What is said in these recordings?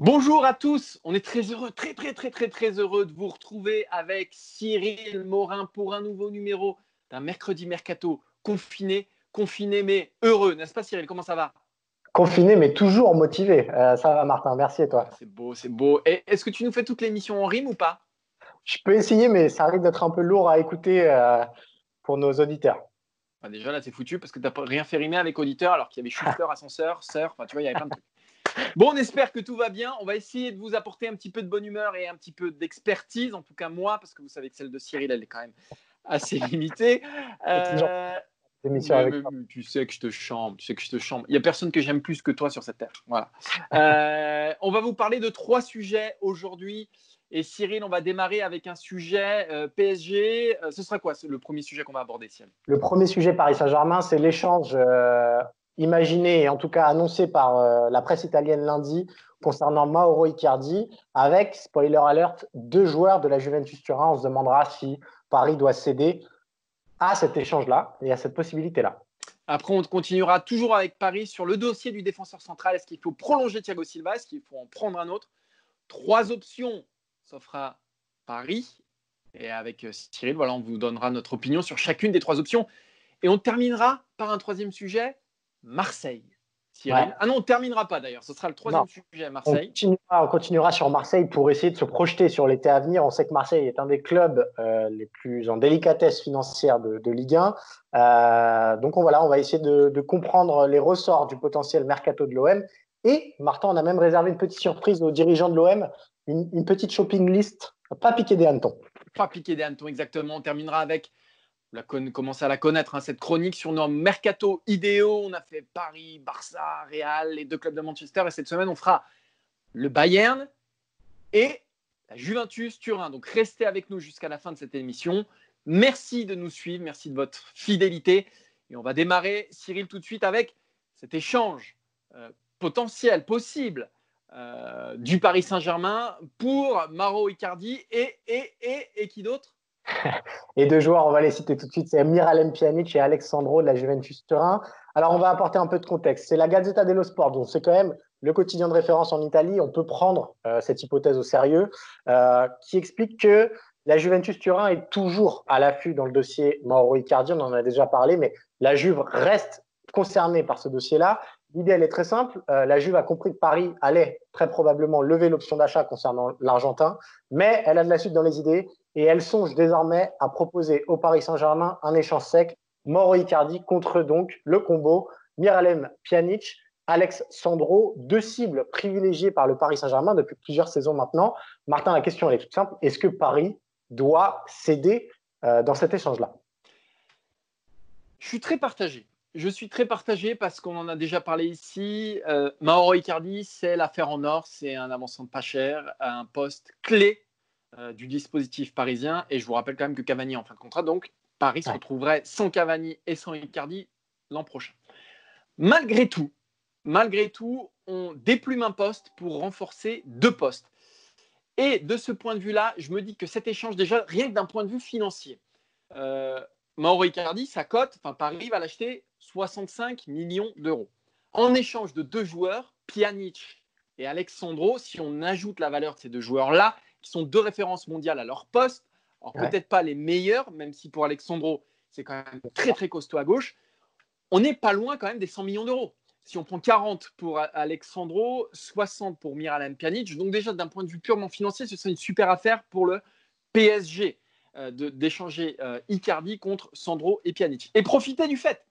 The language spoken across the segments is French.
Bonjour à tous, on est très heureux, très très très très très heureux de vous retrouver avec Cyril Morin pour un nouveau numéro d'un mercredi mercato confiné, confiné mais heureux, n'est-ce pas Cyril? Comment ça va? Confiné, mais toujours motivé. Euh, ça va, Martin. Merci et toi? C'est beau, c'est beau. Et est-ce que tu nous fais toute l'émission en rime ou pas? Je peux essayer, mais ça arrive d'être un peu lourd à écouter euh, pour nos auditeurs. Bah, déjà, là, c'est foutu parce que tu n'as rien fait rimer avec auditeur alors qu'il y avait chauffeur, ascenseur, sœur. Enfin, tu vois, il y avait plein de trucs. Bon, on espère que tout va bien. On va essayer de vous apporter un petit peu de bonne humeur et un petit peu d'expertise, en tout cas moi, parce que vous savez que celle de Cyril, elle est quand même assez limitée. Euh, tu sais que je te chante, tu sais que je te chante. Il n'y a personne que j'aime plus que toi sur cette terre. Voilà. Euh, on va vous parler de trois sujets aujourd'hui. Et Cyril, on va démarrer avec un sujet euh, PSG. Euh, ce sera quoi le premier sujet qu'on va aborder, Cyril? Le premier sujet Paris Saint-Germain, c'est l'échange imaginé et en tout cas annoncé par la presse italienne lundi concernant Mauro Icardi, avec, spoiler alert, deux joueurs de la Juventus Turin. On se demandera si Paris doit céder à cet échange-là et à cette possibilité-là. Après, on continuera toujours avec Paris sur le dossier du défenseur central. Est-ce qu'il faut prolonger Thiago Silva? Est-ce qu'il faut en prendre un autre? Trois options s'offrent à Paris. Et avec euh, Cyril, voilà, on vous donnera notre opinion sur chacune des trois options. Et on terminera par un troisième sujet, Marseille. Ah non, on ne terminera pas d'ailleurs. Ce sera le troisième sujet à Marseille. On continuera, sur Marseille pour essayer de se projeter sur l'été à venir. On sait que Marseille est un des clubs euh, les plus en délicatesse financière de, Ligue 1. Euh, donc on, voilà, on va essayer de, comprendre les ressorts du potentiel mercato de l'OM. Et Martin, on a même réservé une petite surprise aux dirigeants de l'OM, une, une, petite shopping list, pas piqué des hannetons. Pas piqué des hannetons, exactement. On terminera avec commencé à la connaître, hein, cette chronique sur nos mercato idéaux. On a fait Paris, Barça, Real, les deux clubs de Manchester. Et cette semaine, on fera le Bayern et la Juventus Turin. Donc restez avec nous jusqu'à la fin de cette émission. Merci de nous suivre, merci de votre fidélité. Et on va démarrer, Cyril, tout de suite avec cet échange euh, potentiel, possible, euh, du Paris Saint-Germain pour Maro Icardi et, et, et, et qui d'autre? et deux joueurs, on va les citer tout de suite, c'est Miralem Pjanic et Alexandro de la Juventus Turin. Alors, on va apporter un peu de contexte. C'est la Gazzetta dello Sport, donc c'est quand même le quotidien de référence en Italie. On peut prendre euh, cette hypothèse au sérieux, euh, qui explique que la Juventus Turin est toujours à l'affût dans le dossier Mauro Icardi. On en a déjà parlé, mais la Juve reste concernée par ce dossier-là. L'idée, elle est très simple. Euh, la Juve a compris que Paris allait très probablement lever l'option d'achat concernant l'Argentin, mais elle a de la suite dans les idées et elle songe désormais à proposer au Paris Saint-Germain un échange sec, Mauro Icardi contre donc le combo Miralem Pjanic, Alex Sandro, deux cibles privilégiées par le Paris Saint-Germain depuis plusieurs saisons maintenant. Martin, la question est toute simple. Est-ce que Paris doit céder euh, dans cet échange-là? Je suis très partagé. Je suis très partagé parce qu'on en a déjà parlé ici. Euh, Mauro Icardi, c'est l'affaire en or, c'est un avançant pas cher, un poste clé euh, du dispositif parisien. Et je vous rappelle quand même que Cavani est en fin de contrat, donc Paris se retrouverait sans Cavani et sans Icardi l'an prochain. Malgré tout, malgré tout, on déplume un poste pour renforcer deux postes. Et de ce point de vue-là, je me dis que cet échange, déjà, rien que d'un point de vue financier, euh, Mauro Icardi, sa cote, enfin Paris va l'acheter 65 millions d'euros. En échange de deux joueurs, Pjanic et Alexandro, si on ajoute la valeur de ces deux joueurs-là, qui sont deux références mondiales à leur poste. Alors, peut-être pas les meilleurs, même si pour Alexandro, c'est quand même très, très costaud à gauche. On n'est pas loin quand même des 100 millions d'euros. Si on prend 40 pour Alexandro, 60 pour Miralem Pjanic, donc déjà d'un point de vue purement financier, ce serait une super affaire pour le PSG euh, d'échanger euh, Icardi contre Sandro et Pjanic. Et profiter du fait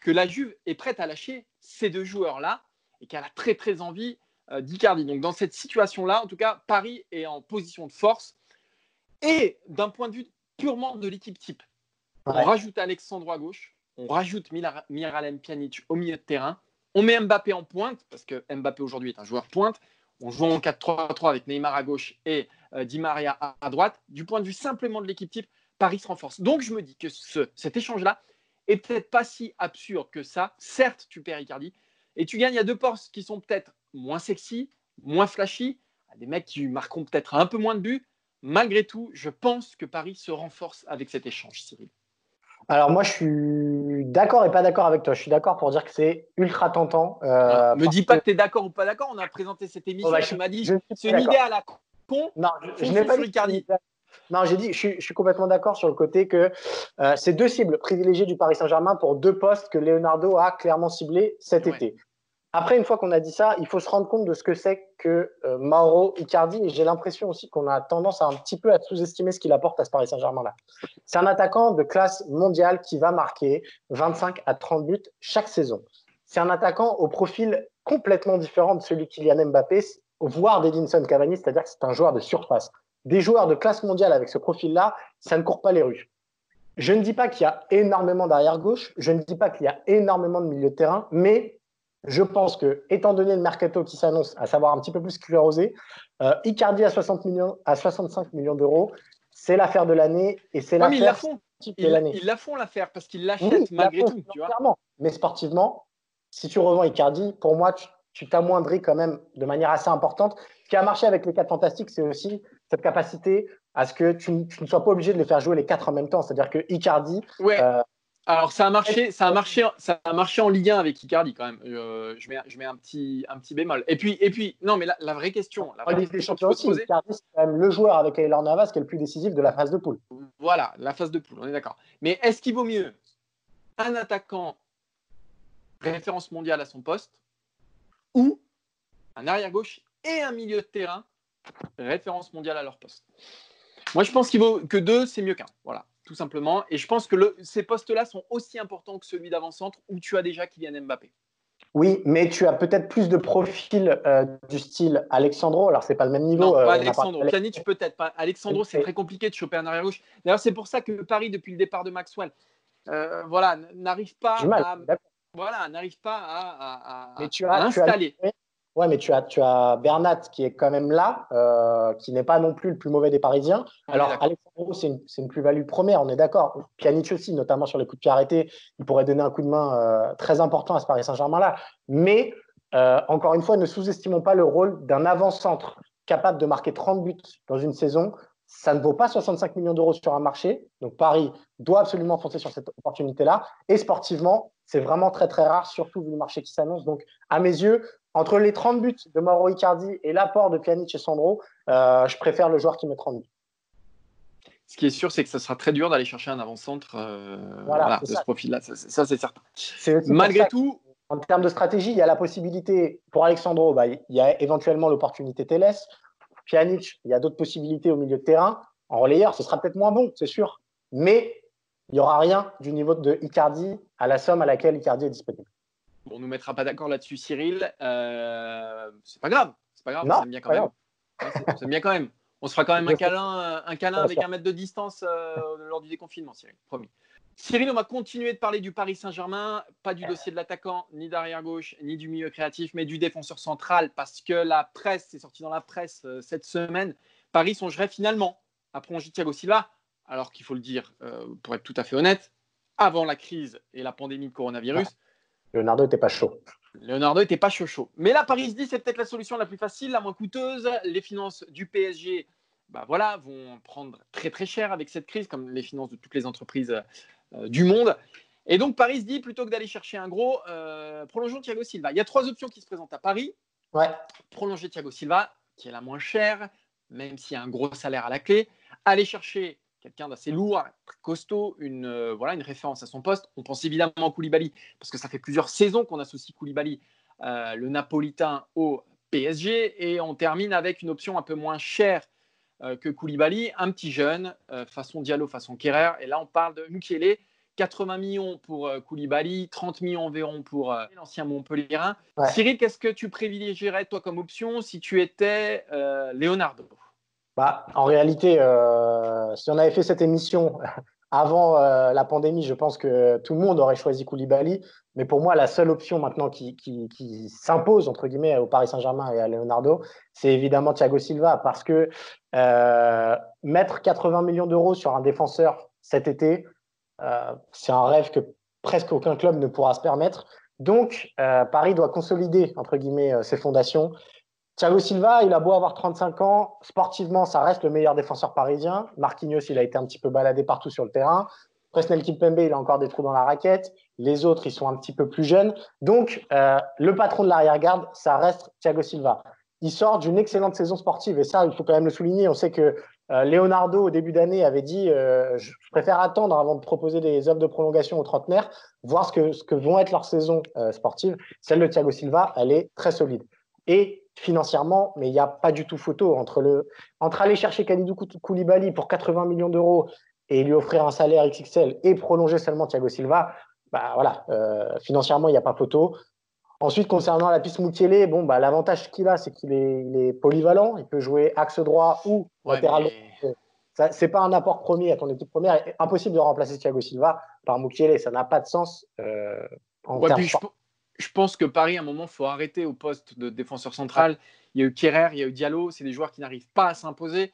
que la Juve est prête à lâcher ces deux joueurs-là et qu'elle a très très envie d'Icardi. Donc dans cette situation-là, en tout cas, Paris est en position de force. Et d'un point de vue purement de l'équipe type, on rajoute Alexandre à gauche, on rajoute Miralem Pjanic au milieu de terrain. On met Mbappé en pointe, parce que Mbappé aujourd'hui est un joueur pointe. On joue en 4-3-3 avec Neymar à gauche et euh, Di Maria à, droite. Du point de vue simplement de l'équipe type, Paris se renforce. Donc je me dis que ce, cet échange-là est peut-être pas si absurde que ça. Certes, tu perds Icardi et tu gagnes à deux postes qui sont peut-être moins sexy, moins flashy, des mecs qui marqueront peut-être un peu moins de buts. Malgré tout, je pense que Paris se renforce avec cet échange, Cyril. Alors moi, je suis d'accord et pas d'accord avec toi. Je suis d'accord pour dire que c'est ultra tentant. Euh, me dis pas que tu es d'accord ou pas d'accord. On a présenté cette émission. Oh, bah, tu m'as dit c'est une idée à la con. Non, je, n'ai pas dit. Non, j'ai dit, je suis, complètement d'accord sur le côté que euh, c'est deux cibles privilégiées du Paris Saint-Germain pour deux postes que Leonardo a clairement ciblés cet été. Après, une fois qu'on a dit ça, il faut se rendre compte de ce que c'est que euh, Mauro Icardi. Et j'ai l'impression aussi qu'on a tendance à un petit peu à sous-estimer ce qu'il apporte à ce Paris Saint-Germain-là. C'est un attaquant de classe mondiale qui va marquer 25 à 30 buts chaque saison. C'est un attaquant au profil complètement différent de celui Kylian Mbappé, voire d'Edinson Cavani, c'est-à-dire que c'est un joueur de surface. Des joueurs de classe mondiale avec ce profil-là, ça ne court pas les rues. Je ne dis pas qu'il y a énormément d'arrière-gauche, je ne dis pas qu'il y a énormément de milieu de terrain, mais je pense que, étant donné le mercato qui s'annonce, à savoir un petit peu plus sclérosé, euh, Icardi à, 60 millions, à 65 millions d'euros, c'est l'affaire de l'année et c'est l'affaire. ils la font. Ils, la font l'affaire parce qu'ils l'achètent malgré tout. Tu vois Mais sportivement, si tu revends Icardi, pour moi, tu t'amoindris quand même de manière assez importante. Ce qui a marché avec les quatre fantastiques, c'est aussi cette capacité à ce que tu, ne sois pas obligé de les faire jouer les quatre en même temps. C'est-à-dire que Icardi, ouais. Euh, alors ça a marché, ça a marché, ça a marché en Ligue 1 avec Icardi quand même. Euh, je mets, je mets un petit, un petit bémol. Et puis, et puis, non, mais la, vraie question, la vraie question aussi, Icardi c'est quand même le joueur avec Aylor Navas qui est le plus décisif de la phase de poule. Voilà, la phase de poule, on est d'accord. Mais est-ce qu'il vaut mieux un attaquant référence mondiale à son poste ou un arrière gauche et un milieu de terrain référence mondiale à leur poste? Moi, je pense qu'il vaut que deux, c'est mieux qu'un. Voilà tout simplement. Et je pense que ces postes-là sont aussi importants que celui d'avant-centre où tu as déjà Kylian Mbappé. Oui, mais tu as peut-être plus de profil euh, du style Alexandro. Alors, c'est pas le même niveau. Non, euh, pas Alexandro. Pjanic, peut-être pas. Alexandro, c'est très compliqué de choper un arrière-gauche. D'ailleurs, c'est pour ça que Paris, depuis le départ de Maxwell, euh, voilà, n'arrive pas, à, voilà, n'arrive pas à, installer. Ouais, mais tu as, tu as Bernat qui est quand même là, euh, qui n'est pas non plus le plus mauvais des Parisiens. Alors, Alexandro, c'est une, une plus-value première, on est d'accord. Pjanic aussi, notamment sur les coups de pied arrêtés, il pourrait donner un coup de main euh, très important à ce Paris Saint-Germain-là. Mais, euh, encore une fois, ne sous-estimons pas le rôle d'un avant-centre capable de marquer 30 buts dans une saison. Ça ne vaut pas 65 millions d'euros sur un marché. Donc, Paris doit absolument foncer sur cette opportunité-là. Et sportivement, c'est vraiment très, très rare, surtout vu le marché qui s'annonce. Donc, à mes yeux, entre les 30 buts de Mauro Icardi et l'apport de Pjanic et Sandro, euh, je préfère le joueur qui met 30 buts. Ce qui est sûr, c'est que ça sera très dur d'aller chercher un avant-centre euh, voilà, de ce profil-là. Ça, c'est certain. Malgré tout. En termes de stratégie, il y a la possibilité, pour Alexandro, bah, il y a éventuellement l'opportunité Teles. Pjanic, il y a d'autres possibilités au milieu de terrain. En relayeur, ce sera peut-être moins bon, c'est sûr. Mais il n'y aura rien du niveau de Icardi à la somme à laquelle Icardi est disponible. On ne nous mettra pas d'accord là-dessus, Cyril. Euh, c'est pas grave. C'est pas grave. on s'aime bien quand même. on bien quand même. On se fera quand même un câlin, euh, un câlin avec un mètre de distance euh, lors du déconfinement, Cyril. Promis. Cyril, on va continuer de parler du Paris Saint-Germain, pas du dossier de l'attaquant, ni d'arrière gauche, ni du milieu créatif, mais du défenseur central, parce que la presse, c'est sorti dans la presse cette semaine, Paris songerait finalement à prolonger Thiago Silva, alors qu'il faut le dire, pour être tout à fait honnête, avant la crise et la pandémie de coronavirus, Leonardo n'était pas chaud. Leonardo n'était pas chaud chaud. Mais là, Paris se dit c'est peut-être la solution la plus facile, la moins coûteuse. Les finances du PSG bah voilà, vont prendre très très cher avec cette crise, comme les finances de toutes les entreprises euh, du monde. Et donc Paris se dit plutôt que d'aller chercher un gros, euh, prolongeons Thiago Silva. Il y a trois options qui se présentent à Paris. Ouais. Prolonger Thiago Silva, qui est la moins chère, même s'il y a un gros salaire à la clé. Aller chercher quelqu'un d'assez lourd, costaud, une, euh, voilà, une référence à son poste. On pense évidemment à Koulibaly, parce que ça fait plusieurs saisons qu'on associe Koulibaly, euh, le Napolitain, au PSG. Et on termine avec une option un peu moins chère euh, que Koulibaly, un petit jeune, façon Diallo, façon Kerrer. Et là, on parle de Mukele. 80 millions pour Koulibaly, 30 millions environ pour l'ancien Montpellierin. Cyril, qu'est-ce que tu privilégierais, toi, comme option si tu étais Leonardo? Bah, en réalité, euh, si on avait fait cette émission avant euh, la pandémie, je pense que tout le monde aurait choisi Koulibaly. Mais pour moi, la seule option maintenant qui, s'impose, entre guillemets, au Paris Saint-Germain et à Leonardo, c'est évidemment Thiago Silva. Parce que euh, mettre 80 millions d'euros sur un défenseur cet été, c'est un rêve que presque aucun club ne pourra se permettre. Donc, Paris doit consolider, entre guillemets, ses fondations. Thiago Silva, il a beau avoir 35 ans, sportivement, ça reste le meilleur défenseur parisien. Marquinhos, il a été un petit peu baladé partout sur le terrain. Presnel Kimpembe, il a encore des trous dans la raquette. Les autres, ils sont un petit peu plus jeunes. Donc, euh, le patron de l'arrière-garde, ça reste Thiago Silva. Il sort d'une excellente saison sportive et ça, il faut quand même le souligner. On sait que euh, Leonardo, au début d'année, avait dit euh, Je préfère attendre avant de proposer des offres de prolongation aux trentenaires, voir ce que, ce que vont être leurs saisons sportives. Celle de Thiago Silva, elle est très solide. Et financièrement, mais il n'y a pas du tout photo entre, le, entre aller chercher Khalidou Koulibaly pour 80 millions d'euros et lui offrir un salaire XXL et prolonger seulement Thiago Silva. Bah voilà, euh, financièrement, il n'y a pas photo. Ensuite, concernant la piste Moutielé, bon, bah, l'avantage qu'il a, c'est qu'il est, est, polyvalent. Il peut jouer axe droit ou latéral. Ce C'est pas un apport premier à ton équipe première. Impossible de remplacer Thiago Silva par Mukiele. Ça n'a pas de sens. Euh, en je pense que Paris, à un moment, faut arrêter au poste de défenseur central. Il y a eu Kerrer, il y a eu Diallo, c'est des joueurs qui n'arrivent pas à s'imposer.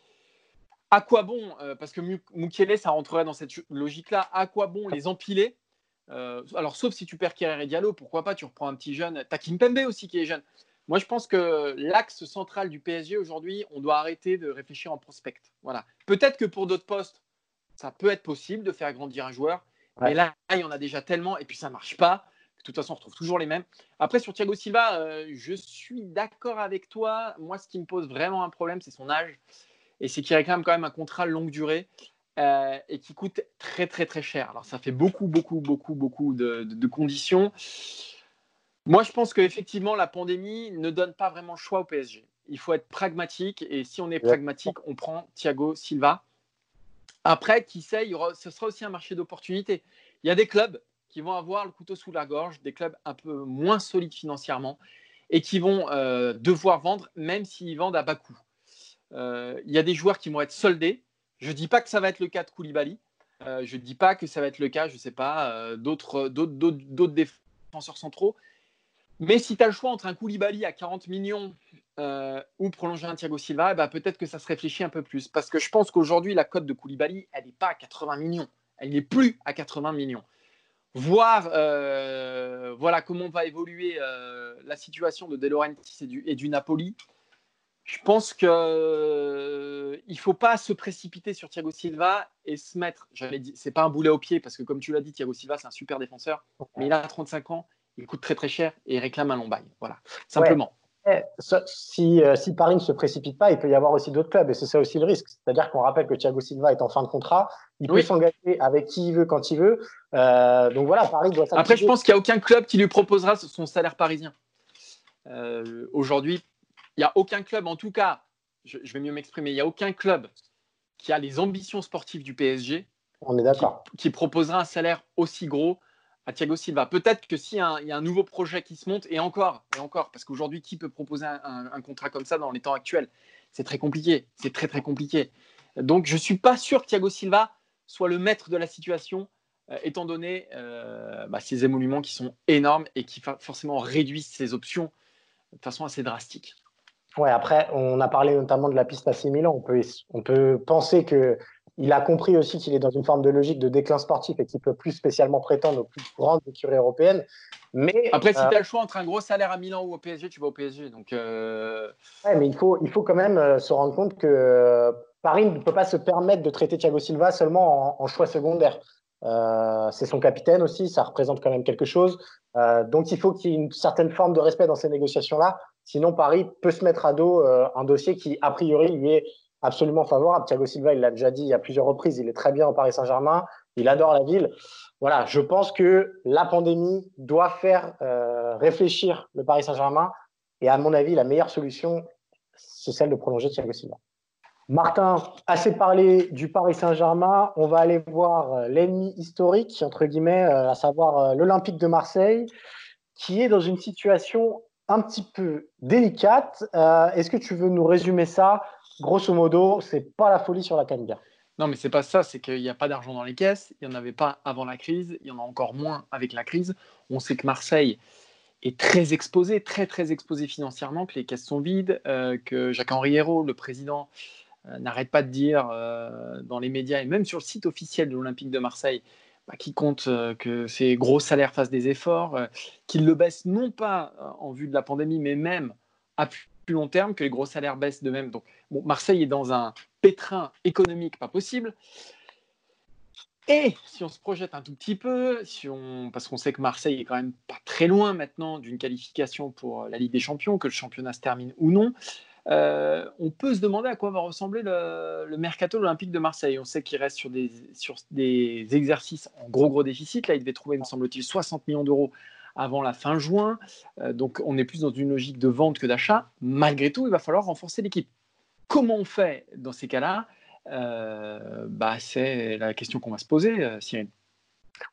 À quoi bon, euh, parce que Mukele, ça rentrerait dans cette logique-là, à quoi bon les empiler? Euh, Alors, sauf si tu perds Kerrer et Diallo, pourquoi pas, tu reprends un petit jeune. T'as Pembe aussi qui est jeune. Moi, je pense que l'axe central du PSG aujourd'hui, on doit arrêter de réfléchir en prospect. Voilà. Peut-être que pour d'autres postes, ça peut être possible de faire grandir un joueur. Mais là, il y en a déjà tellement et puis ça marche pas. De toute façon, on retrouve toujours les mêmes. Après, sur Thiago Silva, euh, je suis d'accord avec toi. Moi, ce qui me pose vraiment un problème, c'est son âge. Et c'est qu'il réclame quand même un contrat longue durée euh, et qui coûte très, très, très cher. Alors, ça fait beaucoup, beaucoup, beaucoup, beaucoup de, conditions. Moi, je pense qu'effectivement, la pandémie ne donne pas vraiment le choix au PSG. Il faut être pragmatique. Et si on est pragmatique, on prend Thiago Silva. Après, qui sait, ce sera aussi un marché d'opportunités. Il y a des clubs qui vont avoir le couteau sous la gorge, des clubs un peu moins solides financièrement et qui vont euh, devoir vendre même s'ils vendent à bas coût. Euh, il y a des joueurs qui vont être soldés. Je ne dis pas que ça va être le cas de Koulibaly. Euh, je ne dis pas que ça va être le cas, je ne sais pas, d'autres défenseurs centraux. Mais si tu as le choix entre un Koulibaly à 40 millions ou prolonger un Thiago Silva, ben, peut-être que ça se réfléchit un peu plus. Parce que je pense qu'aujourd'hui, la cote de Koulibaly, elle n'est pas à 80 millions. Elle n'est plus à 80 millions voir euh, voilà comment va évoluer euh, la situation de De Laurentiis et du, et du Napoli. Je pense qu'il euh, ne faut pas se précipiter sur Thiago Silva et se mettre, j'allais dire, c'est pas un boulet au pied parce que comme tu l'as dit, Thiago Silva c'est un super défenseur, mais il a 35 ans, il coûte très très cher et il réclame un long bail. Voilà, simplement. Si, euh, si, Paris ne se précipite pas, il peut y avoir aussi d'autres clubs, et c'est ça aussi le risque. C'est-à-dire qu'on rappelle que Thiago Silva est en fin de contrat, il peut s'engager avec qui il veut, quand il veut. Euh, donc voilà, Paris doit Après, je pense qu'il n'y a aucun club qui lui proposera son salaire parisien. Euh, aujourd'hui, il n'y a aucun club, en tout cas, je, vais mieux m'exprimer, il n'y a aucun club qui a les ambitions sportives du PSG. On est d'accord. qui proposera un salaire aussi gros à Thiago Silva. Peut-être que s'il y, a un nouveau projet qui se monte, et encore, et encore, parce qu'aujourd'hui, qui peut proposer un, contrat comme ça dans les temps actuels? C'est très compliqué, c'est très très compliqué. Donc je ne suis pas sûr que Thiago Silva soit le maître de la situation, euh, étant donné euh, bah, ces émoluments qui sont énormes et qui forcément réduisent ses options de façon assez drastique. Ouais, après, on a parlé notamment de la piste à 6 On peut, on peut penser que il a compris aussi qu'il est dans une forme de logique de déclin sportif et qu'il peut plus spécialement prétendre aux plus grandes écuries européennes. Mais, Après, si euh, tu as le choix entre un gros salaire à Milan ou au PSG, tu vas au PSG. Donc, euh... ouais, mais il faut, il faut quand même euh, se rendre compte que Paris ne peut pas se permettre de traiter Thiago Silva seulement en, choix secondaire. Euh, c'est son capitaine aussi, ça représente quand même quelque chose. Euh, donc il faut qu'il y ait une certaine forme de respect dans ces négociations-là. Sinon, Paris peut se mettre à dos un dossier qui, a priori, lui est absolument favorable. Thiago Silva, il l'a déjà dit à plusieurs reprises, il est très bien au Paris Saint-Germain, il adore la ville. Voilà, je pense que la pandémie doit faire euh, réfléchir le Paris Saint-Germain. Et à mon avis, la meilleure solution, c'est celle de prolonger Thiago Silva. Martin, assez parlé du Paris Saint-Germain. On va aller voir euh, l'ennemi historique, entre guillemets, euh, à savoir l'Olympique de Marseille, qui est dans une situation un petit peu délicate. Est-ce que tu veux nous résumer ça grosso modo, c'est pas la folie sur la Cannes Non, mais c'est pas ça, c'est qu'il n'y a pas d'argent dans les caisses, il n'y en avait pas avant la crise, il y en a encore moins avec la crise. On sait que Marseille est très exposé, très très exposé financièrement, que les caisses sont vides, euh, que Jacques-Henri Hérault, le président, euh, n'arrête pas de dire euh, dans les médias et même sur le site officiel de l'Olympique de Marseille bah, qu'il compte que ses gros salaires fassent des efforts, qu'il le baisse non pas en vue de la pandémie, mais même à long terme, que les gros salaires baissent de même. Donc Marseille est dans un pétrin économique pas possible. Et si on se projette un tout petit peu, si on, parce qu'on sait que Marseille est quand même pas très loin maintenant d'une qualification pour la Ligue des Champions, que le championnat se termine ou non, euh, on peut se demander à quoi va ressembler le, mercato olympique de Marseille. On sait qu'il reste sur des, sur des exercices en gros gros déficit. Là, il devait trouver, me semble-t-il, 60 millions d'euros avant la fin juin. Euh, donc, on est plus dans une logique de vente que d'achat. Malgré tout, il va falloir renforcer l'équipe. Comment on fait dans ces cas-là euh, bah, C'est la question qu'on va se poser, euh, Cyril.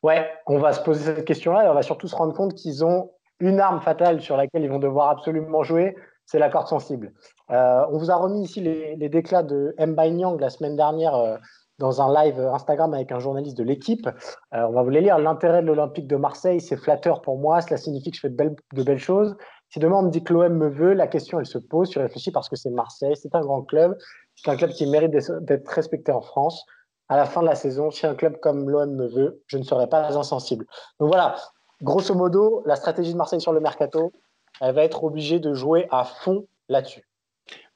Ouais, on va se poser cette question-là et on va surtout se rendre compte qu'ils ont une arme fatale sur laquelle ils vont devoir absolument jouer, c'est la corde sensible. On vous a remis ici les, déclats de Mbai Nyang la semaine dernière dans un live Instagram avec un journaliste de l'équipe. on va vous les lire. L'intérêt de l'Olympique de Marseille, c'est flatteur pour moi. Cela signifie que je fais de belles choses. Si demain on me dit que l'OM me veut, la question elle se pose, tu réfléchis parce que c'est Marseille, c'est un grand club, c'est un club qui mérite d'être respecté en France. À la fin de la saison, si un club comme l'OM me veut, je ne serai pas insensible. Donc voilà, grosso modo, la stratégie de Marseille sur le mercato, elle va être obligée de jouer à fond là-dessus.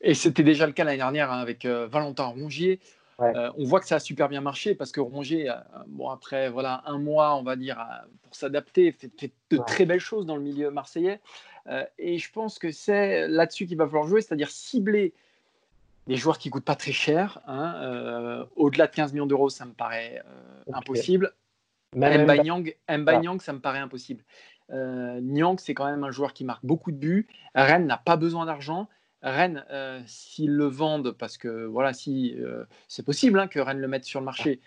Et c'était déjà le cas l'année dernière hein, avec euh, Valentin Rongier. Euh, on voit que ça a super bien marché parce que Rongier, euh, bon, après voilà, un mois, on va dire, pour s'adapter, fait, de très belles choses dans le milieu marseillais. Euh, et je pense que c'est là-dessus qu'il va falloir jouer, c'est-à-dire cibler des joueurs qui coûtent pas très cher. Hein, au-delà de 15 millions d'euros, ça me paraît impossible. Mba Nyang, ça me paraît impossible. Nyang, c'est quand même un joueur qui marque beaucoup de buts. Rennes n'a pas besoin d'argent. Rennes, s'ils le vendent, parce que voilà, si c'est possible hein, que Rennes le mette sur le marché,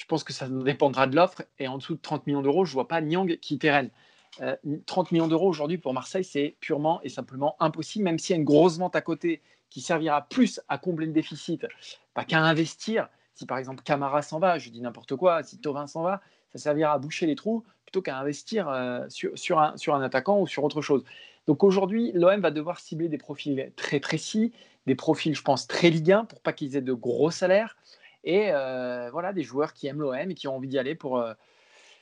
je pense que ça dépendra de l'offre. Et en dessous de 30 millions d'euros, je ne vois pas Nyang quitter Rennes. 30 euh, millions d'euros aujourd'hui pour Marseille, c'est purement et simplement impossible, même s'il y a une grosse vente à côté qui servira plus à combler le déficit pas qu'à investir. Si par exemple Camara s'en va, je dis n'importe quoi, si Tovin s'en va, ça servira à boucher les trous plutôt qu'à investir euh, sur un attaquant ou sur autre chose. Donc aujourd'hui, l'OM va devoir cibler des profils très précis, des profils, je pense, très Ligue 1 pour pas qu'ils aient de gros salaires et euh, voilà, des joueurs qui aiment l'OM et qui ont envie d'y aller pour,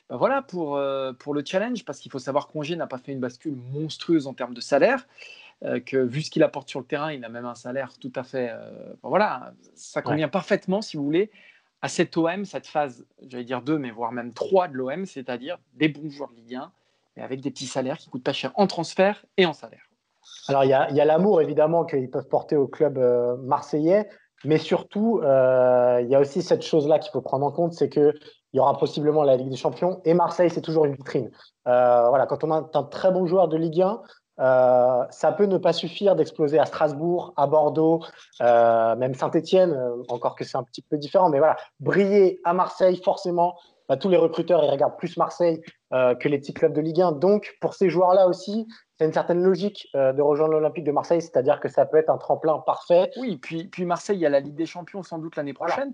bah voilà pour, euh, pour le challenge, parce qu'il faut savoir qu'Ongier n'a pas fait une bascule monstrueuse en termes de salaire, euh, que vu ce qu'il apporte sur le terrain, il a même un salaire tout à fait. Euh, voilà, ça convient parfaitement, si vous voulez, à cette OM, cette phase, j'allais dire deux, mais voire même trois de l'OM, c'est-à-dire des bons joueurs de Ligue 1, mais avec des petits salaires qui coûtent pas cher en transfert et en salaire. Alors, il y a, l'amour, évidemment, qu'ils peuvent porter au club marseillais, mais surtout, il y a aussi cette chose-là qu'il faut prendre en compte, c'est que il y aura possiblement la Ligue des Champions. Et Marseille, c'est toujours une vitrine. Euh, voilà, quand on a un très bon joueur de Ligue 1, euh, ça peut ne pas suffire d'exploser à Strasbourg, à Bordeaux, euh, même Saint-Etienne, encore que c'est un petit peu différent. Mais voilà, briller à Marseille, forcément, bah, tous les recruteurs ils regardent plus Marseille que les petits clubs de Ligue 1. Donc, pour ces joueurs-là aussi, c'est une certaine logique de rejoindre l'Olympique de Marseille, c'est-à-dire que ça peut être un tremplin parfait. Oui, puis, puis Marseille, il y a la Ligue des Champions sans doute l'année prochaine.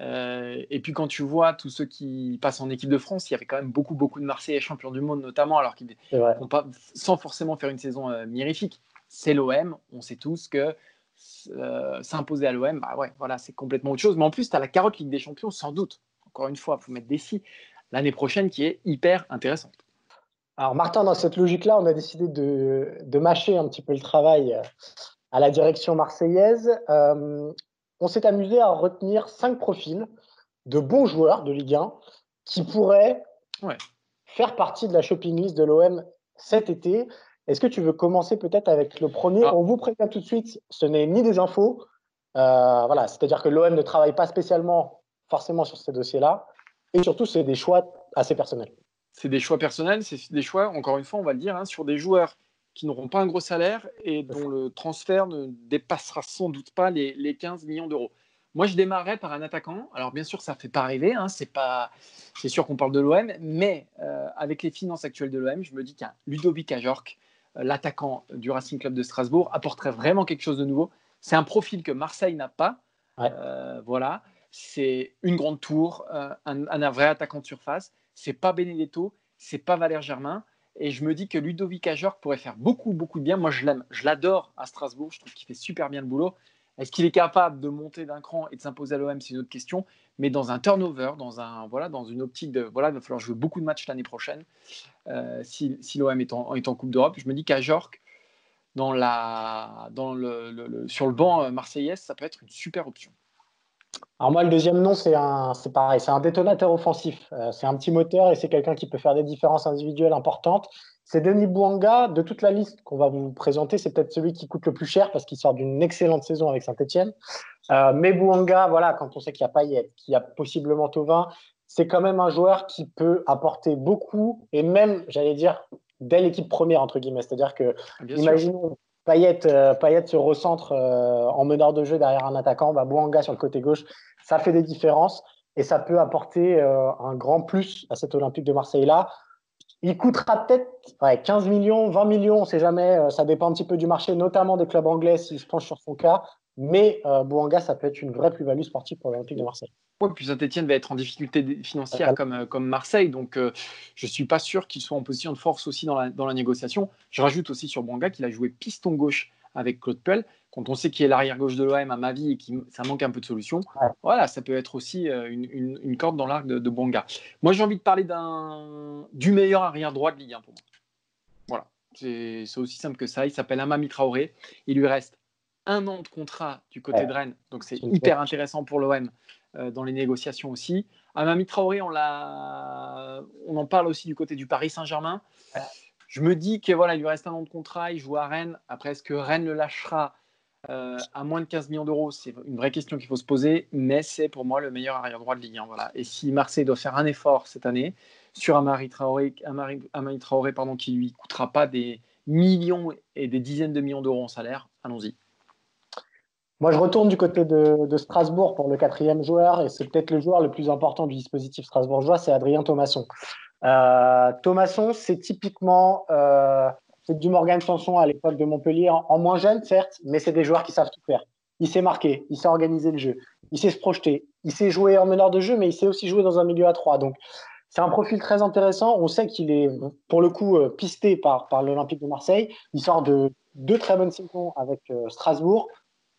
Euh, et puis quand tu vois tous ceux qui passent en équipe de France, il y avait quand même beaucoup, beaucoup de Marseillais champions du monde notamment, alors qu'ils n'ont pas, sans forcément faire une saison euh, mirifique. C'est l'OM, on sait tous que euh, s'imposer à l'OM, bah ouais, voilà, c'est complètement autre chose. Mais en plus, tu as la carotte Ligue des Champions, sans doute. Encore une fois, il faut mettre des si l'année prochaine qui est hyper intéressante. Alors Martin, dans cette logique-là, on a décidé de, de, mâcher un petit peu le travail à la direction marseillaise on s'est amusé à retenir cinq profils de bons joueurs de Ligue 1 qui pourraient faire partie de la shopping list de l'OM cet été. Est-ce que tu veux commencer peut-être avec le premier? Ah. On vous prévient tout de suite, ce n'est ni des infos. Euh, voilà, c'est-à-dire que l'OM ne travaille pas spécialement forcément sur ces dossiers-là. Et surtout, c'est des choix assez personnels. C'est des choix personnels, c'est des choix, encore une fois, on va le dire, hein, sur des joueurs qui n'auront pas un gros salaire et dont le transfert ne dépassera sans doute pas les, 15 millions d'euros. Moi, je démarrais par un attaquant. Alors, bien sûr, ça ne fait pas rêver. Hein, c'est pas, c'est sûr qu'on parle de l'OM, mais euh, avec les finances actuelles de l'OM, je me dis qu'un Ludovic Ajorc, euh, l'attaquant du Racing Club de Strasbourg, apporterait vraiment quelque chose de nouveau. C'est un profil que Marseille n'a pas. Euh, voilà. C'est une grande tour, un, un, vrai attaquant de surface. C'est pas Benedetto, c'est pas Valère Germain. Et je me dis que Ludovic Ajorc pourrait faire beaucoup, beaucoup de bien. Moi, je l'aime, je l'adore à Strasbourg. Je trouve qu'il fait super bien le boulot. Est-ce qu'il est capable de monter d'un cran et de s'imposer à l'OM C'est une autre question. Mais dans un turnover, dans, un, voilà, dans une optique de. Voilà, il va falloir jouer beaucoup de matchs l'année prochaine euh, si, l'OM est en, Coupe d'Europe. Je me dis le, sur le banc euh, marseillais, ça peut être une super option. Alors moi, le deuxième nom, c'est un, c'est pareil, c'est un détonateur offensif. Euh, c'est un petit moteur et c'est quelqu'un qui peut faire des différences individuelles importantes. C'est Denis Bouanga. De toute la liste qu'on va vous présenter, c'est peut-être celui qui coûte le plus cher parce qu'il sort d'une excellente saison avec Saint-Etienne. Euh, mais Bouanga, voilà, quand on sait qu'il y a Payet, qu'il y a possiblement Tovin, c'est quand même un joueur qui peut apporter beaucoup et même, j'allais dire, dès l'équipe première, entre guillemets. C'est-à-dire que, imaginons, Euh, Payet se recentre euh, en meneur de jeu derrière un attaquant, bah, Bouanga sur le côté gauche, ça fait des différences et ça peut apporter un grand plus à cet Olympique de Marseille-là. Il coûtera peut-être 15 millions, 20 millions, on ne sait jamais. Euh, ça dépend un petit peu du marché, notamment des clubs anglais s'ils se penchent sur son cas. Mais euh, Bouanga, ça peut être une vraie plus-value sportive pour l'Olympique de Marseille. Oui, puis Saint-Etienne va être en difficulté financière comme, euh, comme Marseille. Donc, je ne suis pas sûr qu'il soit en position de force aussi dans la, dans la négociation. Je rajoute aussi sur Bouanga qu'il a joué piston gauche avec Claude Puel quand on sait qui est l'arrière gauche de l'OM à ma vie et que ça manque un peu de solution, voilà, ça peut être aussi euh, une, corde dans l'arc de, de, Bonga. Moi, j'ai envie de parler du meilleur arrière droit de Ligue 1 pour moi. Voilà, c'est aussi simple que ça. Il s'appelle Amami Traoré. Il lui reste un an de contrat du côté de Rennes, donc c'est hyper intéressant pour l'OM euh, dans les négociations aussi. Amami Traoré, on, on en parle aussi du côté du Paris Saint-Germain. Je me dis que voilà, il lui reste un an de contrat, il joue à Rennes. Après, est-ce que Rennes le lâchera euh, à moins de 15 millions d'euros, c'est une vraie question qu'il faut se poser, mais c'est pour moi le meilleur arrière droit de Ligue 1. Voilà. Et si Marseille doit faire un effort cette année sur Amari Traoré, Amari, Traoré pardon, qui lui coûtera pas des millions et des dizaines de millions d'euros en salaire, allons-y. Moi, je retourne du côté de, Strasbourg pour le quatrième joueur, et c'est peut-être le joueur le plus important du dispositif strasbourgeois, c'est Adrien Thomasson. Euh, Thomasson, c'est typiquement euh, c'est du Morgan Sanson à l'époque de Montpellier, en, moins jeune, certes, mais c'est des joueurs qui savent tout faire. Il sait marquer, il sait organiser le jeu, il sait se projeter, il sait jouer en meneur de jeu, mais il sait aussi jouer dans un milieu à trois. Donc, c'est un profil très intéressant. On sait qu'il est, pour le coup, euh, pisté par, par l'Olympique de Marseille. Il sort de deux très bonnes saisons avec euh, Strasbourg.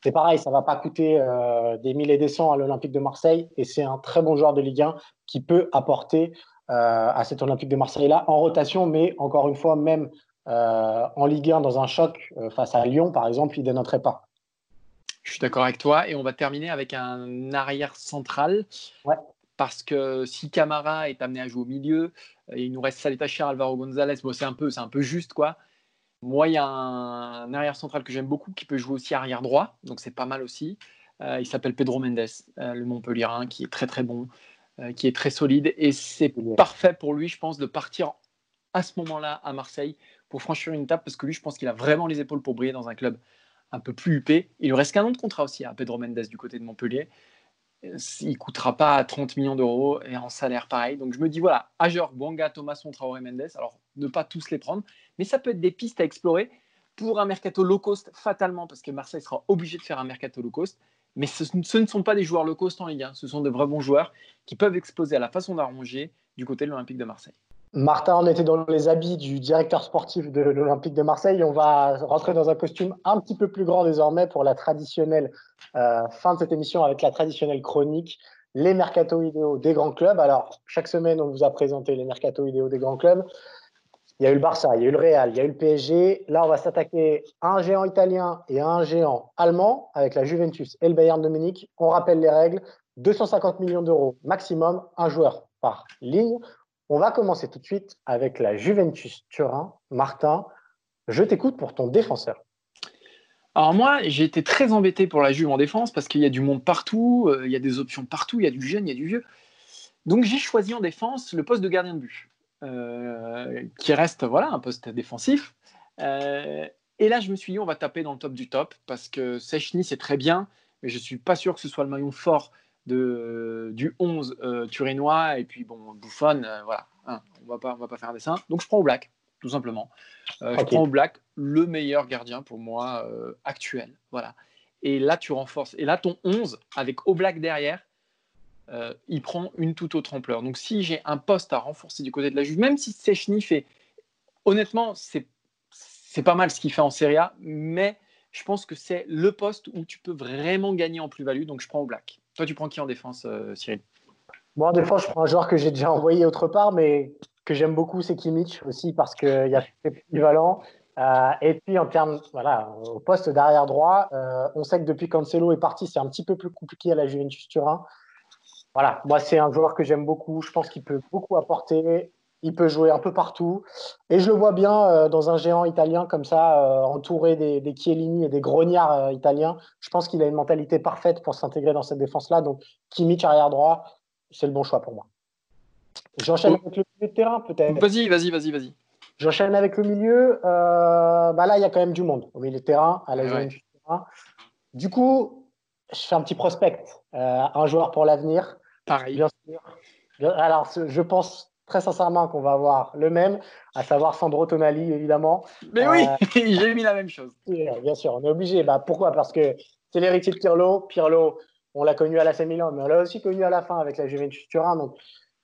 C'est pareil, ça ne va pas coûter euh, des mille et des cents à l'Olympique de Marseille. Et c'est un très bon joueur de Ligue 1 qui peut apporter à cet Olympique de Marseille-là en rotation, mais encore une fois, même euh, en Ligue 1 dans un choc euh, face à Lyon, par exemple, il ne dénoterait pas. Je suis d'accord avec toi. Et on va terminer avec un arrière central. Parce que si Camara est amené à jouer au milieu, euh, il nous reste Saletacher, Alvaro González. Bon, c'est un peu, un peu juste, quoi. Moi, il y a un, arrière central que j'aime beaucoup qui peut jouer aussi arrière droit, donc c'est pas mal aussi. il s'appelle Pedro Mendes, le Montpellierin, qui est très très bon, qui est très solide, et c'est parfait pour lui, je pense, de partir à ce moment-là à Marseille pour franchir une table parce que lui, je pense qu'il a vraiment les épaules pour briller dans un club un peu plus huppé. Il lui reste qu'un an de contrat aussi à Pedro Mendes du côté de Montpellier. Il coûtera pas 30 millions d'euros et en salaire pareil. Donc je me dis voilà, Ajor, Bouanga, Thomasson, Traoré, Mendes. Alors ne pas tous les prendre, mais ça peut être des pistes à explorer pour un mercato low cost fatalement parce que Marseille sera obligé de faire un mercato low cost. Mais ce, ce ne sont pas des joueurs low cost en Ligue 1, ce sont de vrais bons joueurs qui peuvent exploser à la façon d'arranger du côté de l'Olympique de Marseille. Martin, on était dans les habits du directeur sportif de l'Olympique de Marseille. On va rentrer dans un costume un petit peu plus grand désormais pour la traditionnelle euh, fin de cette émission avec la traditionnelle chronique, les mercato idéaux des grands clubs. Alors, chaque semaine, on vous a présenté les mercato idéaux des grands clubs. Il y a eu le Barça, il y a eu le Real, il y a eu le PSG. Là, on va s'attaquer à un géant italien et à un géant allemand avec la Juventus et le Bayern Munich. On rappelle les règles 250 millions d'euros maximum, un joueur par ligne. On va commencer tout de suite avec la Juventus Turin. Martin, je t'écoute pour ton défenseur. Alors moi, j'ai été très embêté pour la Juve en défense parce qu'il y a du monde partout, euh, il y a des options partout, il y a du jeune, il y a du vieux. Donc j'ai choisi en défense le poste de gardien de but, euh, qui reste voilà un poste défensif. Euh, et là, je me suis dit, on va taper dans le top du top parce que Sechny, c'est très bien, mais je ne suis pas sûr que ce soit le maillon fort de, du 11 euh, turinois et puis bon, Buffon, euh, voilà, hein, on va pas, on va pas faire un dessin. Donc je prends au Black, tout simplement. Euh, je prends au Black le meilleur gardien pour moi actuel, voilà. Et là tu renforces. Et là ton 11 avec au Black derrière, euh, il prend une toute autre ampleur. Donc si j'ai un poste à renforcer du côté de la Juve, même si Sechny fait, honnêtement, c'est c'est pas mal ce qu'il fait en Serie A, mais je pense que c'est le poste où tu peux vraiment gagner en plus-value. Donc je prends au Black. Toi, tu prends qui en défense, euh, Cyril? Moi, en défense, je prends un joueur que j'ai déjà envoyé autre part, mais que j'aime beaucoup, c'est Kimmich aussi parce qu'il y a polyvalent. Euh, et puis en termes, voilà, au poste d'arrière droit, euh, on sait que depuis qu'Ancelo est parti, c'est un petit peu plus compliqué à la Juventus Turin. Voilà, moi c'est un joueur que j'aime beaucoup. Je pense qu'il peut beaucoup apporter. Il peut jouer un peu partout. Et je le vois bien euh, dans un géant italien comme ça, entouré des, des, Chiellini et des grognards italiens. Je pense qu'il a une mentalité parfaite pour s'intégrer dans cette défense-là. Donc Kimmich arrière droit, c'est le bon choix pour moi. J'enchaîne avec le milieu de terrain peut-être. Vas-y, vas-y, vas-y, vas-y. J'enchaîne avec le milieu. Euh, bah là, il y a quand même du monde au milieu de terrain, à la ouais. terrain. Du coup, je fais un petit prospect, euh, un joueur pour l'avenir. Pareil. Bien sûr. Alors, je pense très sincèrement qu'on va avoir le même, à savoir Sandro Tonali, évidemment. Mais oui, euh, j'ai mis la même chose. Bien sûr, on est obligé. Bah, pourquoi? Parce que c'est l'héritier de Pirlo. Pirlo, on l'a connu à la Milan, mais on l'a aussi connu à la fin avec la Juventus Turin. Donc,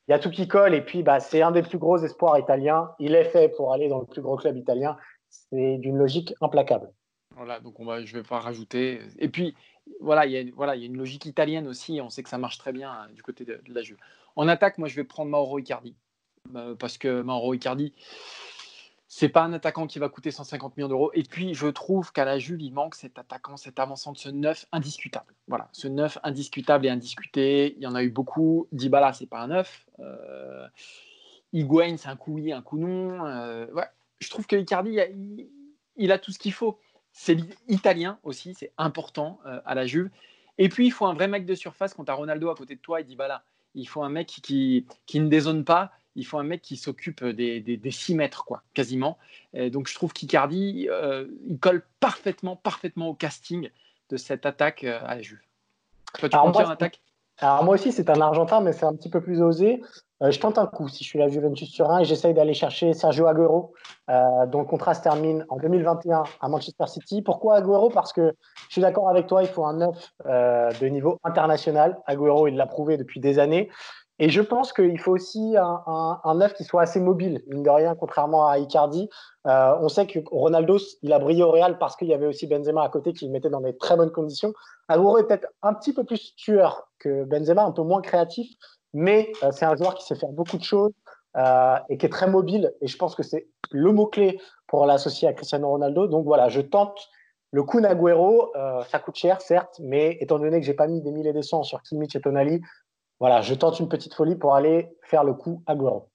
il y a tout qui colle. Et puis, bah, c'est un des plus gros espoirs italiens. Il est fait pour aller dans le plus gros club italien. C'est d'une logique implacable. Voilà, donc on va, je ne vais pas rajouter. Et puis, voilà, il y a, voilà, il y a une logique italienne aussi. On sait que ça marche très bien hein, du côté de, de, la Juve. En attaque, moi, je vais prendre Mauro Icardi. Euh, parce que Mauro Icardi, c'est pas un attaquant qui va coûter 150 millions d'euros. Et puis, je trouve qu'à la Juve, il manque cet attaquant, cet avançant de ce neuf indiscutable. Voilà, ce neuf indiscutable et indiscuté. Il y en a eu beaucoup. Dybala, c'est pas un neuf. Euh, Higuain, c'est un coup oui, un coup non. Euh. Je trouve que Icardi, il, il a tout ce qu'il faut. C'est italien aussi, c'est important euh, à la Juve. Et puis, il faut un vrai mec de surface quand tu as Ronaldo à côté de toi et Dybala. Il faut un mec qui, qui ne dézone pas, il faut un mec qui s'occupe des, des, des, 6 mètres, quoi, quasiment. Et donc je trouve qu'Icardi, euh, il colle parfaitement, parfaitement au casting de cette attaque euh, à la Juve. Toi, tu alors, moi, attaque alors moi aussi, c'est un Argentin, mais c'est un petit peu plus osé. Euh, je tente un coup si je suis la Juventus Turin et j'essaye d'aller chercher Sergio Agüero, euh, dont le contrat se termine en 2021 à Manchester City. Pourquoi Agüero? Parce que je suis d'accord avec toi, il faut un neuf euh, de niveau international. Agüero, il l'a prouvé depuis des années. Et je pense qu'il faut aussi un, un, un, neuf qui soit assez mobile, mine de rien, contrairement à Icardi. Euh, on sait que Ronaldo, il a brillé au Real parce qu'il y avait aussi Benzema à côté qui le mettait dans des très bonnes conditions. Agüero est peut-être un petit peu plus tueur que Benzema, un peu moins créatif, mais euh, c'est un joueur qui sait faire beaucoup de choses euh, et qui est très mobile. Et je pense que c'est le mot-clé pour l'associer à Cristiano Ronaldo. Donc voilà, je tente le coup Agüero. Ça coûte cher, certes, mais étant donné que j'ai pas mis des mille et cents sur Kimmich et Tonali, voilà, je tente une petite folie pour aller faire le coup Agüero.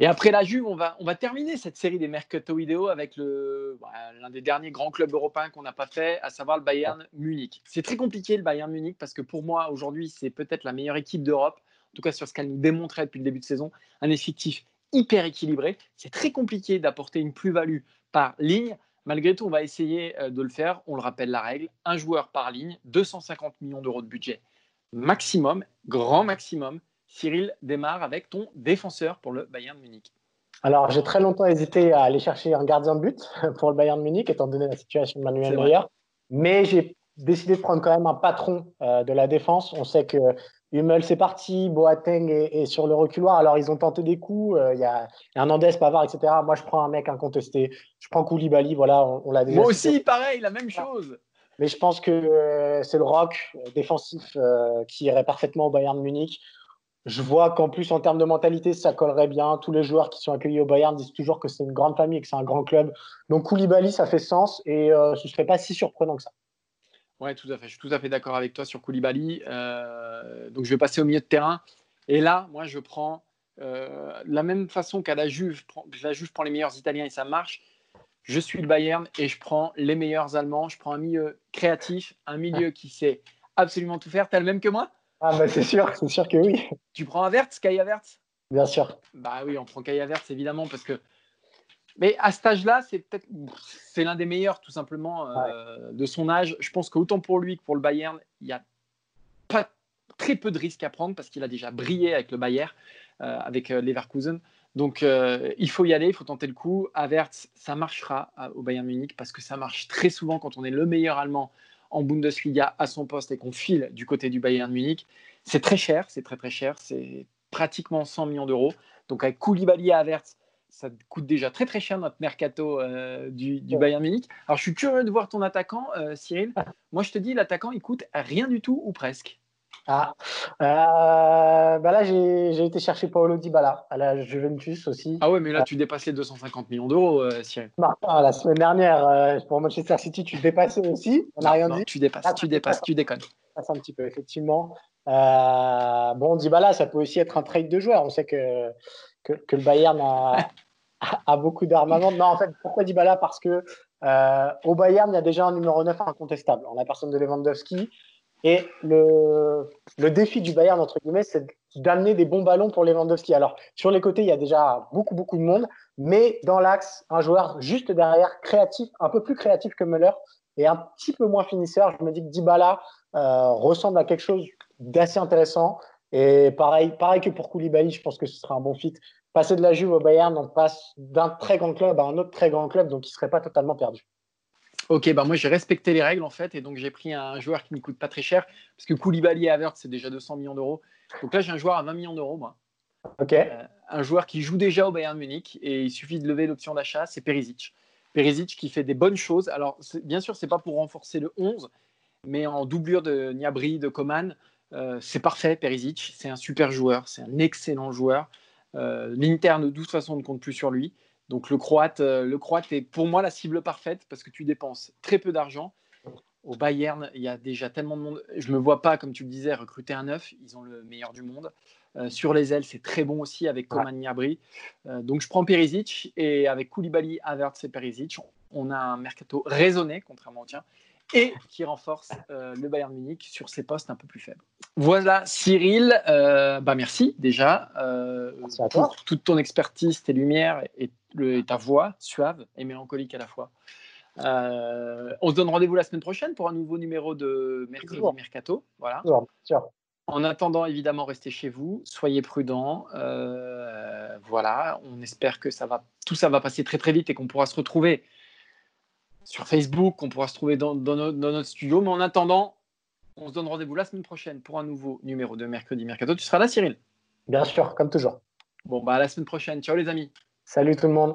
Et après la Juve, on va, on va terminer cette série des mercato vidéo avec bah, l'un des derniers grands clubs européens qu'on n'a pas fait, à savoir le Bayern Munich. C'est très compliqué le Bayern Munich parce que pour moi, aujourd'hui, c'est peut-être la meilleure équipe d'Europe, en tout cas sur ce qu'elle nous démontrait depuis le début de saison, un effectif hyper équilibré. C'est très compliqué d'apporter une plus-value par ligne. Malgré tout, on va essayer euh, de le faire. On le rappelle la règle, un joueur par ligne, 250 millions d'euros de budget maximum, grand maximum. Cyril démarre avec ton défenseur pour le Bayern Munich. Alors, j'ai très longtemps hésité à aller chercher un gardien de but pour le Bayern Munich, étant donné la situation de Manuel Neuer. Mais j'ai décidé de prendre quand même un patron euh, de la défense. On sait que Hummel, c'est parti, Boateng est, sur le reculoir. Alors, ils ont tenté des coups. Euh, il y, a Hernandez, Pavard, etc. Moi, je prends un mec incontesté. Je prends Koulibaly. Voilà, on, l'a déjà Moi aussi, pareil, la même chose. Mais je pense que euh, c'est le rock défensif qui irait parfaitement au Bayern Munich. Je vois qu'en plus, en termes de mentalité, ça collerait bien. Tous les joueurs qui sont accueillis au Bayern disent toujours que c'est une grande famille et que c'est un grand club. Donc Koulibaly, ça fait sens et euh, ce ne serait pas si surprenant que ça. Oui, tout à fait. Je suis tout à fait d'accord avec toi sur Koulibaly. Euh, donc je vais passer au milieu de terrain. Et là, moi, je prends euh, la même façon qu'à la Juve. La Juve prend les meilleurs Italiens et ça marche. Je suis le Bayern et je prends les meilleurs Allemands. Je prends un milieu créatif, un milieu qui sait absolument tout faire. Tu as le même que moi? Ah bah c'est sûr, c'est sûr que oui. Tu prends Avertz, Kai Avertz Bien sûr. Bah oui, on prend Kai Avertz évidemment parce que. Mais à cet âge-là, c'est peut-être c'est l'un des meilleurs tout simplement euh, de son âge. Je pense qu'autant pour lui que pour le Bayern, il y a pas très peu de risques à prendre parce qu'il a déjà brillé avec le Bayern, euh, avec euh, Leverkusen. Donc il faut y aller, il faut tenter le coup. Avertz, ça marchera au Bayern Munich parce que ça marche très souvent quand on est le meilleur Allemand en Bundesliga à son poste et qu'on file du côté du Bayern Munich. C'est très cher, c'est très très cher, c'est pratiquement 100 millions d'euros. Donc avec Koulibaly et Havertz, ça coûte déjà très très cher notre mercato euh, du, Bayern Munich. Alors je suis curieux de voir ton attaquant, euh, Cyril. Moi je te dis, l'attaquant il coûte rien du tout ou presque. Ah, euh, bah là j'ai été chercher Paolo Dybala à la Juventus aussi. Ah ouais, mais là tu dépasses les 250 millions d'euros, Cyril. Martin, la semaine dernière pour Manchester City, tu dépassais aussi. On n'a rien dit. Tu dépasses, tu dépasses, tu déconnes. Passe un petit peu, effectivement. bon, Dybala, ça peut aussi être un trade de joueur. On sait que, que, que le Bayern a, a beaucoup d'armement. Non, en fait, pourquoi Dybala? Parce que euh, au Bayern, il y a déjà un numéro 9 incontestable en la personne de Lewandowski. Et le, défi du Bayern, entre guillemets, c'est d'amener des bons ballons pour Lewandowski. Alors, sur les côtés, il y a déjà beaucoup, beaucoup de monde. Mais dans l'axe, un joueur juste derrière, créatif, un peu plus créatif que Müller et un petit peu moins finisseur. Je me dis que Dybala euh, ressemble à quelque chose d'assez intéressant. Et pareil, pareil que pour Koulibaly, je pense que ce sera un bon fit passer de la Juve au Bayern, on passe d'un très grand club à un autre très grand club, donc il ne serait pas totalement perdu. Ok, bah moi j'ai respecté les règles en fait, et donc j'ai pris un joueur qui ne coûte pas très cher, parce que Koulibaly et Havertz c'est déjà 200 millions d'euros. Donc là j'ai un joueur à 20 millions d'euros, moi. Ok. Euh, un joueur qui joue déjà au Bayern Munich, et il suffit de lever l'option d'achat, c'est Perisic. Perisic qui fait des bonnes choses. Alors bien sûr, c'est pas pour renforcer le 11, mais en doublure de Niabri, de Coman, euh, c'est parfait. Perisic, c'est un super joueur, c'est un excellent joueur. Euh, L'Inter, de toute façon, ne compte plus sur lui. Donc le Croate, euh, le Croate est pour moi la cible parfaite parce que tu dépenses très peu d'argent. Au Bayern, il y a déjà tellement de monde. Je ne me vois pas, comme tu le disais, recruter un neuf. Ils ont le meilleur du monde. Euh, sur les ailes, c'est très bon aussi avec Coman Niabri. donc je prends Perisic et avec Koulibaly, Havertz et Perisic, on a un mercato raisonné, contrairement au tien et qui renforce euh, le Bayern Munich sur ses postes un peu plus faibles. Voilà, Cyril, euh, bah merci déjà euh, pour toute ton expertise, tes lumières et, ta voix suave et mélancolique à la fois. on se donne rendez-vous la semaine prochaine pour un nouveau numéro de Mercredi Mercato. Voilà. En attendant, évidemment, restez chez vous, soyez prudents. voilà, on espère que ça va, tout ça va passer très très vite et qu'on pourra se retrouver sur Facebook, on pourra se trouver dans, notre, studio. Mais en attendant, on se donne rendez-vous la semaine prochaine pour un nouveau numéro de Mercredi Mercato. Tu seras là, Cyril? Bien sûr, comme toujours. Bon, bah à la semaine prochaine. Ciao les amis. Salut tout le monde.